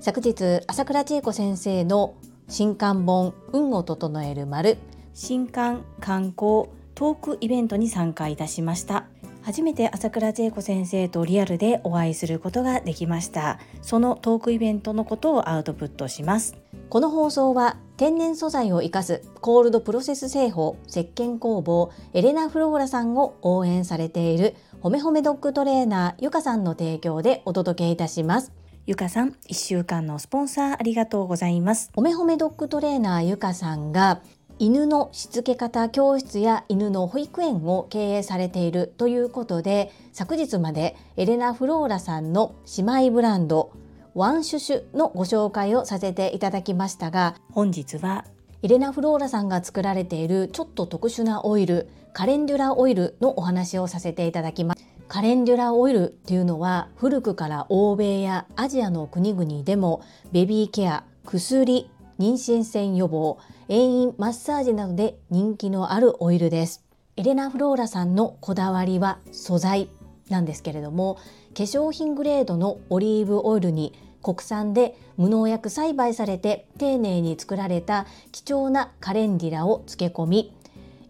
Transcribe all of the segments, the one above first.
昨日朝倉千恵子先生の新刊本運を整える丸。新刊観光トークイベントに参加いたしました。初めて朝倉千恵子先生とリアルでお会いすることができました。そのトークイベントのことをアウトプットします。この放送は天然素材を生かすコールドプロセス製法石鹸工房エレナ・フローラさんを応援されているほめほめドッグトレーナーゆかさんの提供でお届けいたしますゆかさん、1週間のスポンサーありがとうございます。ほめほめドッグトレーナーゆかさんが犬のしつけ方教室や犬の保育園を経営されているということで昨日までエレナ・フローラさんの姉妹ブランドワンシュシュのご紹介をさせていただきましたが本日はエレナ・フローラさんが作られているちょっと特殊なオイルカレンデュラオイルのお話をさせていただきます。カレンデュラオイルっていうのは古くから欧米やアジアの国々でもベビーケア薬妊娠線予防遠因マッサージなどで人気のあるオイルです。エレナ・フローラさんのこだわりは素材なんですけれども化粧品グレードのオリーブオイルに国産で無農薬栽培されて丁寧に作られた貴重なカレンデュラを漬け込み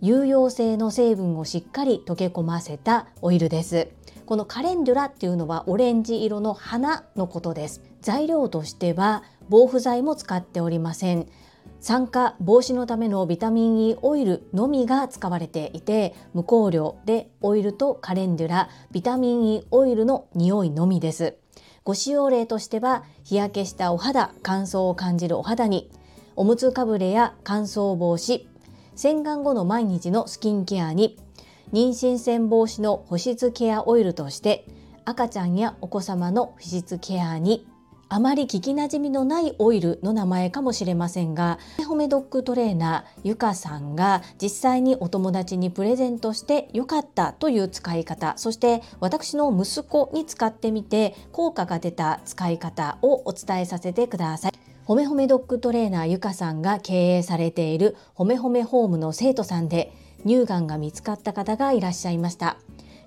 有用性の成分をしっかり溶け込ませたオイルです。このカレンデュラっていうのはオレンジ色の花のことです。材料としては防腐剤も使っておりません。酸化防止のためのビタミン E オイルのみが使われていて無香料でオイルとカレンデュラビタミン E オイルの匂いのみです。ご使用例としては日焼けしたお肌乾燥を感じるお肌におむつかぶれや乾燥防止洗顔後の毎日のスキンケアに妊娠線防止の保湿ケアオイルとして赤ちゃんやお子様の保湿ケアにあまり聞きなじみのないオイルの名前かもしれませんがホメドッグトレーナーゆかさんが実際にお友達にプレゼントしてよかったという使い方そして私の息子に使ってみて効果が出た使い方をお伝えさせてください。ほめほめドッグトレーナーゆかさんが経営されているほめほめホームの生徒さんで乳がんが見つかった方がいらっしゃいました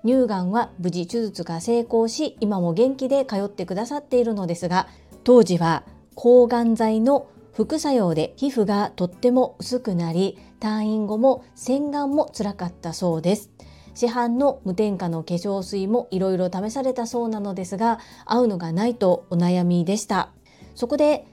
乳がんは無事手術が成功し今も元気で通ってくださっているのですが当時は抗がん剤の副作用で皮膚がとっても薄くなり退院後も洗顔も辛かったそうです。市販の無添加の化粧水もいろいろ試されたそうなのですが合うのがないとお悩みでした。そこで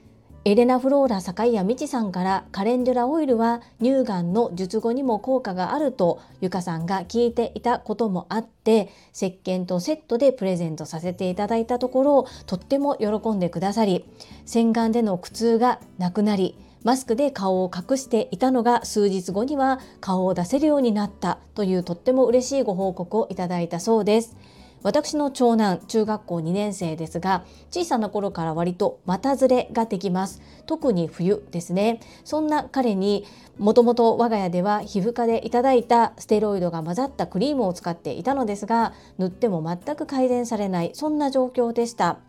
エレナ・フローラ坂井谷美智さんからカレンデュラオイルは乳がんの術後にも効果があるとゆかさんが聞いていたこともあって石鹸とセットでプレゼントさせていただいたところとっても喜んでくださり洗顔での苦痛がなくなりマスクで顔を隠していたのが数日後には顔を出せるようになったというとっても嬉しいご報告をいただいたそうです。私の長男中学校2年生ですが小さな頃から割と股ずれができます。特に冬ですね。そんな彼にもともと我が家では皮膚科でいただいたステロイドが混ざったクリームを使っていたのですが塗っても全く改善されないそんな状況でした。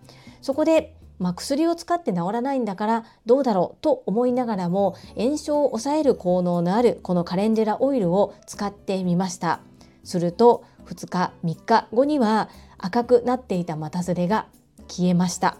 そこでまあ、薬を使って治らないんだからどうだろうと思いながらも炎症を抑える効能のあるこのカレンデュラオイルを使ってみました。すると2日3日後には赤くなっていた股ずれが消えました。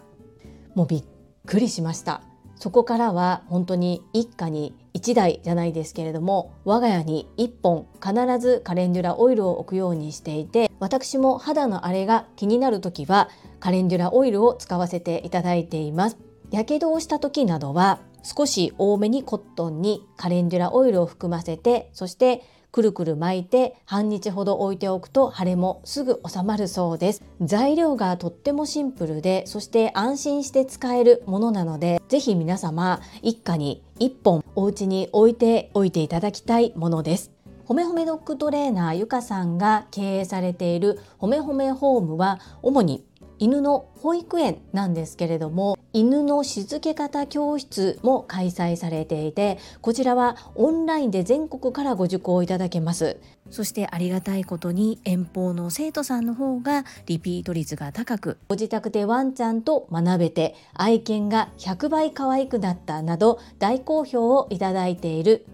もうびっくりしました。そこからは本当に一家に1台じゃないですけれども我が家に1本必ずカレンデュラオイルを置くようにしていて私も肌の荒れが気になる時はカレンデュラオイルを使わせていただいています。やけどをした時などは少し多めにコットンにカレンデュラオイルを含ませてそしてくるくる巻いて半日ほど置いておくと腫れもすぐ収まるそうです。材料がとってもシンプルでそして安心して使えるものなのでぜひ皆様一家に1本お家に置いておいていただきたいものです。ほめほめドッグトレーナーゆかさんが経営されているほめほめホームは主に犬の保育園なんですけれども犬のしつけ方教室も開催されていてこちらはオンラインで全国からご受講いただけます。そしてありがたいことに遠方の生徒さんの方がリピート率が高くご自宅でワンちゃんと学べて愛犬が100倍可愛くなったなど大好評をいただいている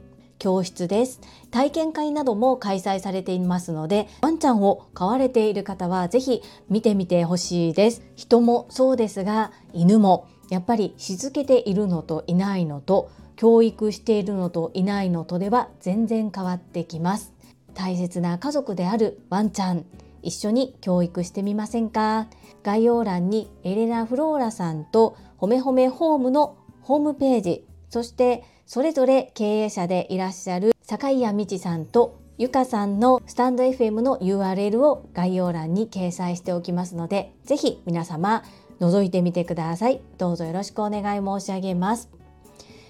教室です。体験会なども開催されていますのでワンちゃんを飼われている方はぜひ見てみてほしいです。人もそうですが犬もやっぱりしつけているのといないのと教育しているのといないのとでは全然変わってきます。大切な家族であるワンちゃん一緒に教育してみませんか？概要欄にエレナ・フローラさんとほめほめホームのホームページそしてそれぞれ経営者でいらっしゃる坂井谷美智さんとゆかさんのスタンド FM の URL を概要欄に掲載しておきますのでぜひ皆様覗いてみてください。どうぞよろしくお願い申し上げます。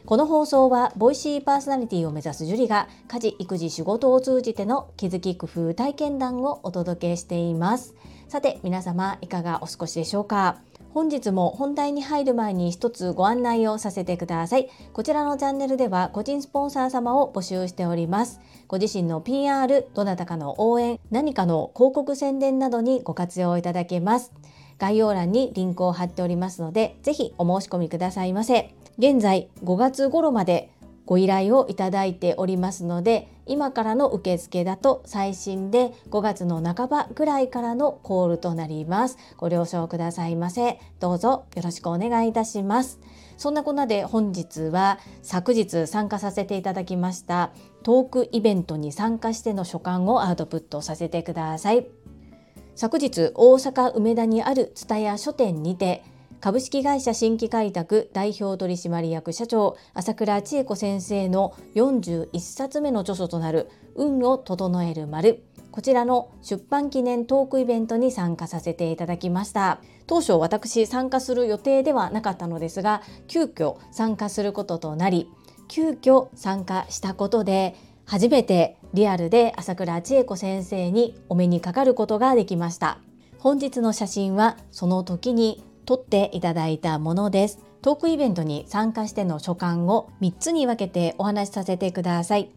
この放送はボイシーパーソナリティを目指すジュリが家事育児仕事を通じての気づき工夫体験談をお届けしています。さて皆様いかがお過ごしでしょうか？本日も本題に入る前に一つご案内をさせてください。こちらのチャンネルでは個人スポンサー様を募集しております。ご自身の PR どなたかの応援何かの広告宣伝などにご活用いただけます。概要欄にリンクを貼っておりますのでぜひお申し込みくださいませ。現在5月頃までご依頼をいただいておりますので今からの受付だと最新で5月の半ばぐらいからのコールとなります。ご了承くださいませ。どうぞよろしくお願いいたします。そんなこんなで本日は昨日参加させていただきましたトークイベントに参加しての所感をアウトプットさせてください。昨日大阪梅田にある蔦屋書店にて株式会社新規開拓代表取締役社長朝倉千恵子先生の41冊目の著書となる運を整える丸。こちらの出版記念トークイベントに参加させていただきました。当初私参加する予定ではなかったのですが急遽参加することとなり急遽参加したことで初めてリアルで朝倉千恵子先生にお目にかかることができました。本日の写真はその時に撮っていただいたものです。トークイベントに参加しての所感を3つに分けてお話しさせてください。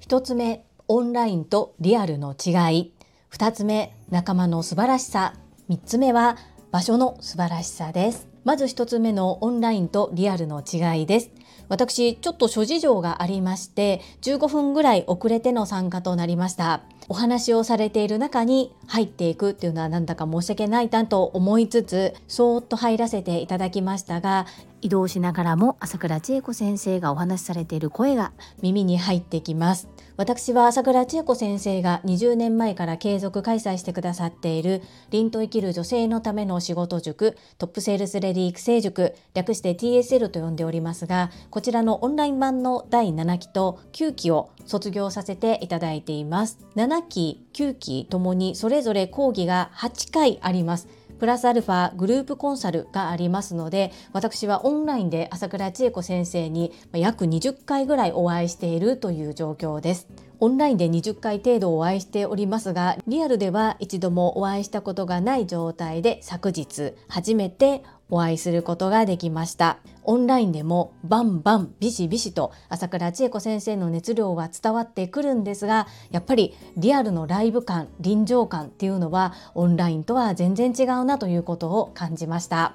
1つ目、オンラインとリアルの違い。2つ目、仲間の素晴らしさ。3つ目は場所の素晴らしさです。まず1つ目のオンラインとリアルの違いです。私、ちょっと諸事情がありまして、15分ぐらい遅れての参加となりました。お話をされている中に入っていくっていうのはなんだか申し訳ないなと思いつつそーっと入らせていただきましたが移動しながらも朝倉千恵子先生がお話しされている声が耳に入ってきます。私は朝倉千恵子先生が20年前から継続開催してくださっている凛と生きる女性のための仕事塾トップセールスレディ育成塾略して TSL と呼んでおりますがこちらのオンライン版の第7期と9期を卒業させていただいています。7期9期ともにそれぞれ講義が8回あります。プラスアルファグループコンサルがありますので私はオンラインで朝倉千恵子先生に約20回ぐらいお会いしているという状況です。オンラインで20回程度お会いしておりますがリアルでは一度もお会いしたことがない状態で昨日初めてお会いすることができました。オンラインでもバンバンビシビシと朝倉千恵子先生の熱量は伝わってくるんですがやっぱりリアルのライブ感臨場感っていうのはオンラインとは全然違うなということを感じました。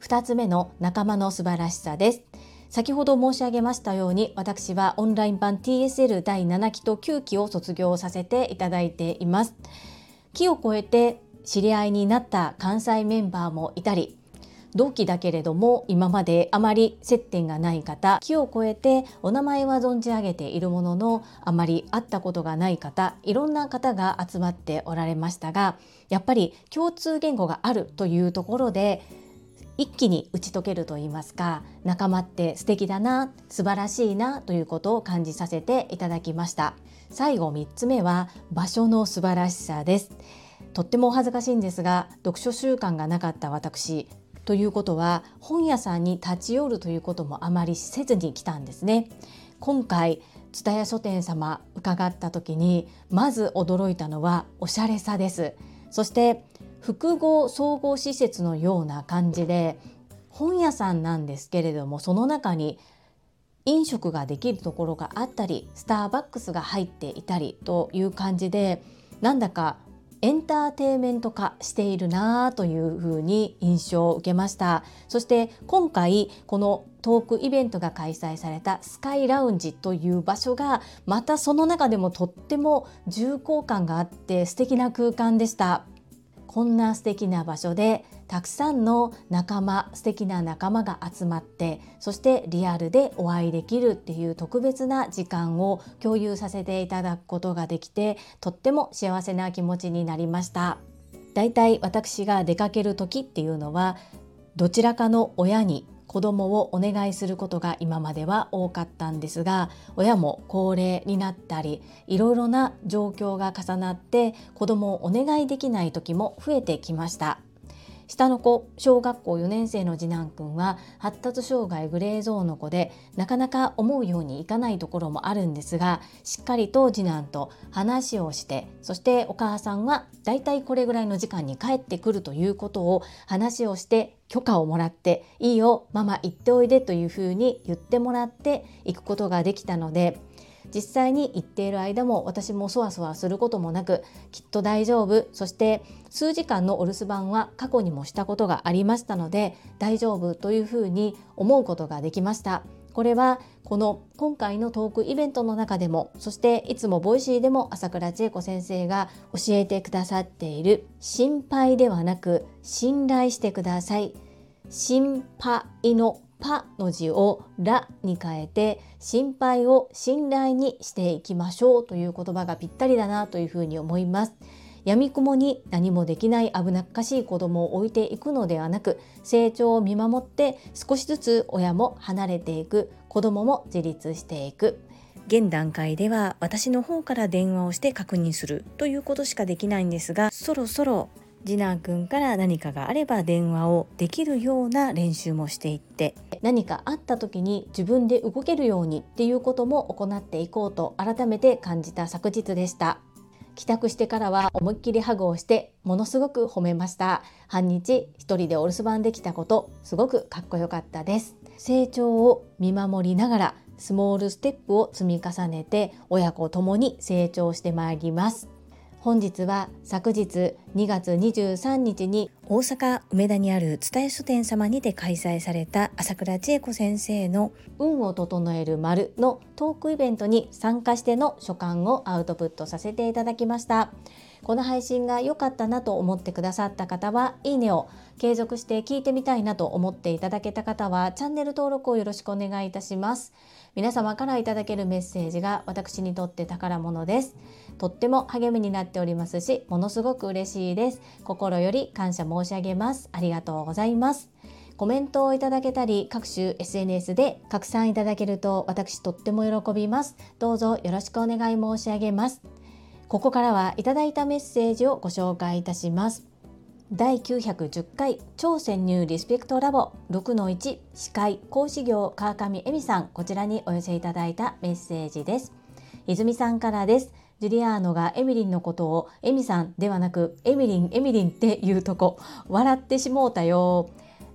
2つ目の仲間の素晴らしさです。先ほど申し上げましたように私はオンライン版 TSL 第7期と9期を卒業させていただいています。期を超えて知り合いになった関西メンバーもいたり同期だけれども今まであまり接点がない方木を超えてお名前は存じ上げているもののあまり会ったことがない方いろんな方が集まっておられましたがやっぱり共通言語があるというところで一気に打ち解けると言いますか仲間って素敵だな素晴らしいなということを感じさせていただきました。最後3つ目は場所の素晴らしさです。とってもお恥ずかしいんですが読書習慣がなかった私ということは本屋さんに立ち寄るということもあまりせずに来たんですね。今回蔦屋書店様伺った時にまず驚いたのはおしゃれさです。そして複合総合施設のような感じで本屋さんなんですけれどもその中に飲食ができるところがあったりスターバックスが入っていたりという感じでなんだかエンターテイメント化しているなというふうに印象を受けました。そして今回このトークイベントが開催されたスカイラウンジという場所がまたその中でもとっても重厚感があって素敵な空間でした。こんな素敵な場所でたくさんの仲間素敵な仲間が集まってそしてリアルでお会いできるっていう特別な時間を共有させていただくことができてとっても幸せな気持ちになりました。だいたい私が出かける時っていうのはどちらかの親に子供をお願いすることが今までは多かったんですが親も高齢になったりいろいろな状況が重なって子供をお願いできない時も増えてきました。下の子小学校4年生の次男くんは発達障害グレーゾーンの子でなかなか思うようにいかないところもあるんですがしっかりと次男と話をしてそしてお母さんはだいたいこれぐらいの時間に帰ってくるということを話をして許可をもらっていいよママ行っておいでというふうに言ってもらって行くことができたので実際に行っている間も私もそわそわすることもなくきっと大丈夫。そして数時間のお留守番は過去にもしたことがありましたので大丈夫というふうに思うことができました。これはこの今回のトークイベントの中でもそしていつも Voicy でも朝倉千恵子先生が教えてくださっている心配ではなく信頼してください。心配のパの字をラに変えて心配を信頼にしていきましょうという言葉がぴったりだなというふうに思います。闇雲に何もできない危なっかしい子供を置いていくのではなく成長を見守って少しずつ親も離れていく子供も自立していく現段階では私の方から電話をして確認するということしかできないんですがそろそろ次男くんから何かがあれば電話をできるような練習もしていって何かあった時に自分で動けるようにっていうことも行っていこうと改めて感じた昨日でした。帰宅してからは思いっきりハグをしてものすごく褒めました。半日一人でお留守番できたことすごくかっこよかったです。成長を見守りながらスモールステップを積み重ねて親子ともに成長してまいります。本日は昨日2月23日に大阪梅田にある蔦屋書店様にて開催された朝倉千恵子先生の運を整える丸のトークイベントに参加しての所感をアウトプットさせていただきました。この配信が良かったなと思ってくださった方はいいねを継続して聞いてみたいなと思っていただけた方はチャンネル登録をよろしくお願いいたします皆様からいただけるメッセージが私にとって宝物ですとっても励みになっておりますしものすごく嬉しいです。心より感謝申し上げます。ありがとうございます。コメントをいただけたり各種 SNS で拡散いただけると私とっても喜びます。どうぞよろしくお願い申し上げます。ここからはいただいたメッセージをご紹介いたします。第910回超潜入リスペクトラボ6-1司会講師業川上恵美さん。こちらにお寄せいただいたメッセージです。泉さんからです。ジュリアーノがエミリンのことをエミさんではなくエミリンエミリンっていうとこ笑ってしもうたよ。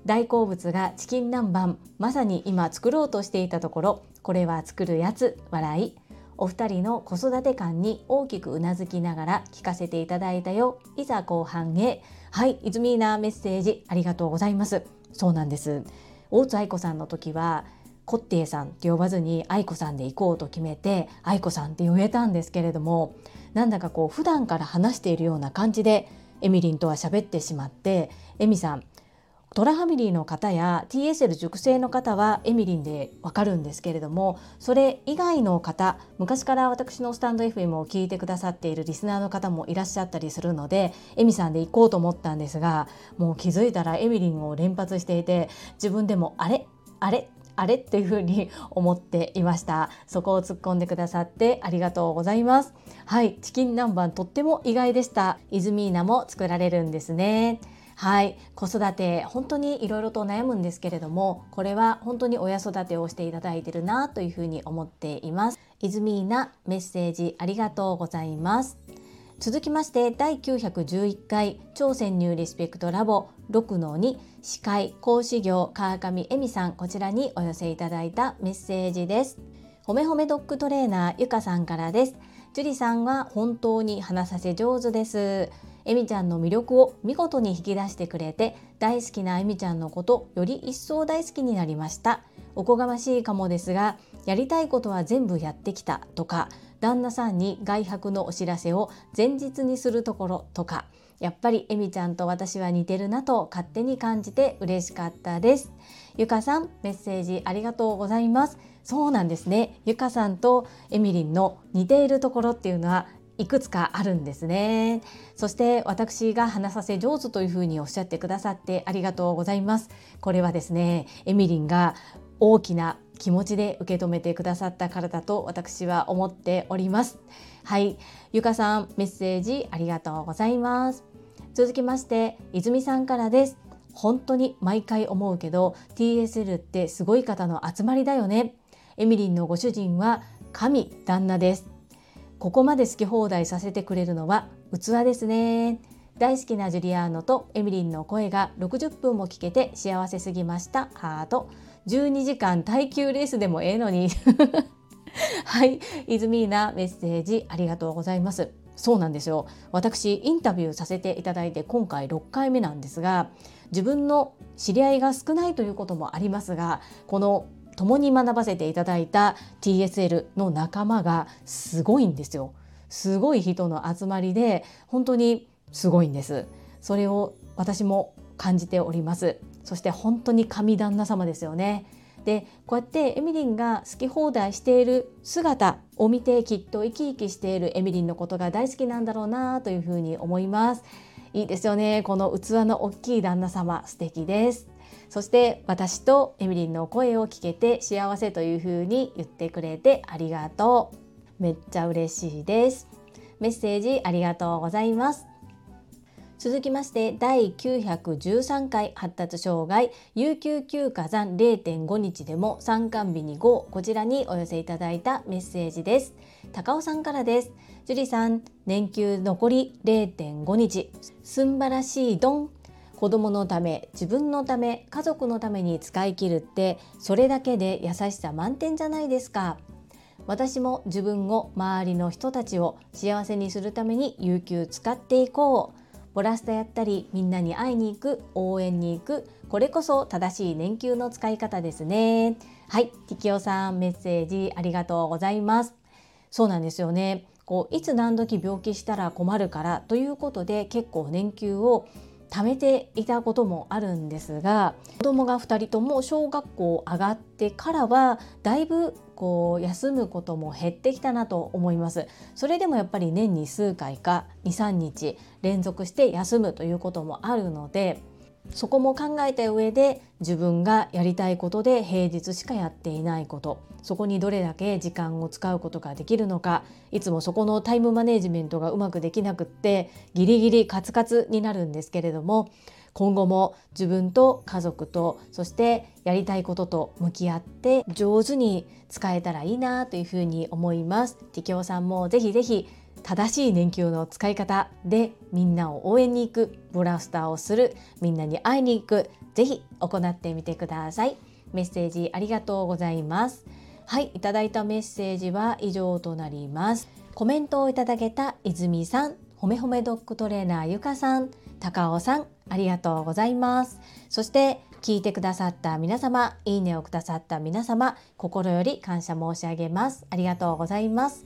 大好物がチキン南蛮まさに今作ろうとしていたところこれは作るやつ笑い。お二人の子育て感に大きくうなずきながら聞かせていただいたよ。いざ後半へ。はいイズミーナメッセージありがとうございます。そうなんです。大津愛子さんの時はコッテイさんって呼ばずに愛子さんで行こうと決めて愛子さんって呼べたんですけれどもなんだかこう普段から話しているような感じでエミリンとは喋ってしまってエミさんトラファミリーの方や TSL 熟成の方はエミリンでわかるんですけれどもそれ以外の方昔から私のスタンド FM を聞いてくださっているリスナーの方もいらっしゃったりするのでエミさんで行こうと思ったんですがもう気づいたらエミリンを連発していて自分でもあれ？あれ？あれっていうふうに思っていました。そこを突っ込んでくださってありがとうございます。はいチキン南蛮とっても意外でした。イズミーナも作られるんですね。はい子育て本当にいろいろと悩むんですけれどもこれは本当に親育てをしていただいてるなというふうに思っています。イズミーナメッセージありがとうございます。続きまして第911回超潜入リスペクトラボ6の2司会講師業川上恵美さんこちらにお寄せいただいたメッセージです。ほめほめドッグトレーナーゆかさんからです。樹里さんは本当に話させ上手です。えみちゃんの魅力を見事に引き出してくれて大好きなえみちゃんのことより一層大好きになりました。おこがましいかもですがやりたいことは全部やってきたとか旦那さんに外泊のお知らせを前日にするところとかやっぱりエミちゃんと私は似てるなと勝手に感じて嬉しかったです。ゆかさんメッセージありがとうございます。そうなんですね。ゆかさんとエミリンの似ているところっていうのはいくつかあるんですね。そして私が話させ上手というふうにおっしゃってくださってありがとうございます。これはですねエミリンが大きな気持ちで受け止めてくださったからだと私は思っております。はい。ゆかさんメッセージありがとうございます。続きまして泉さんからです。本当に毎回思うけど TSL ってすごい方の集まりだよね。エミリンのご主人は神旦那です。ここまで好き放題させてくれるのは器ですね。大好きなジュリアーノとエミリンの声が60分も聞けて幸せすぎました。ハート。12時間耐久レースでもええのに。はい。イズミーナメッセージありがとうございます。そうなんですよ。私インタビューさせていただいて今回6回目なんですが自分の知り合いが少ないということもありますがこの共に学ばせていただいた TSL の仲間がすごいんですよ。すごい人の集まりで本当にすごいんです。それを私も感じております。そして本当に神旦那様ですよね。でこうやってエミリンが好き放題している姿を見てきっと生き生きしているエミリンのことが大好きなんだろうなというふうに思います。いいですよね。この器の大きい旦那様素敵です。そして私とエミリンの声を聞けて幸せというふうに言ってくれてありがとう。めっちゃ嬉しいです。メッセージありがとうございます。続きまして第913回発達障害有給休暇残0.5日でも参観日に5こちらにお寄せいただいたメッセージです。高尾さんからです。樹里さん年休残り0.5日すんばらしいドン。子供のため自分のため家族のために使い切るってそれだけで優しさ満点じゃないですか。私も自分を周りの人たちを幸せにするために有給使っていこう。ボラスタやったりみんなに会いに行く応援に行くこれこそ正しい年休の使い方ですね。はいティキオさんメッセージありがとうございます。そうなんですよね。こういつ何時病気したら困るからということで結構年休を貯めていたこともあるんですが子供が2人とも小学校上がってからはだいぶこう休むことも減ってきたなと思います。それでもやっぱり年に数回か23日連続して休むということもあるのでそこも考えた上で自分がやりたいことで平日しかやっていないこと。そこにどれだけ時間を使うことができるのか。いつもそこのタイムマネジメントがうまくできなくってギリギリカツカツになるんですけれども。今後も自分と家族とそしてやりたいことと向き合って上手に使えたらいいなというふうに思います。ティキョウさんもぜひぜひ正しい年休の使い方でみんなを応援に行くブラスターをするみんなに会いに行くぜひ行ってみてください。メッセージありがとうございます。はいいただいたメッセージは以上となります。コメントをいただけた泉さんほめほめドッグトレーナーゆかさん高尾さんありがとうございます。そして聞いてくださった皆様いいねをくださった皆様心より感謝申し上げます。ありがとうございます。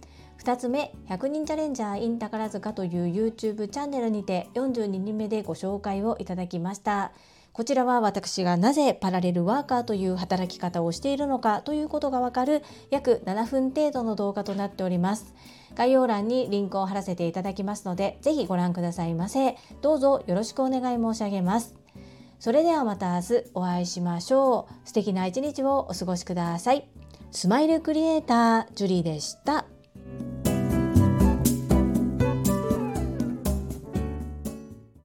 2つ目100人チャレンジャー in 宝塚という YouTube チャンネルにて42人目でご紹介をいただきました。こちらは私がなぜパラレルワーカーという働き方をしているのかということがわかる約7分程度の動画となっております。概要欄にリンクを貼らせていただきますのでぜひご覧くださいませ。どうぞよろしくお願い申し上げます。それではまた明日お会いしましょう。素敵な一日をお過ごしください。スマイルクリエイタージュリーでした。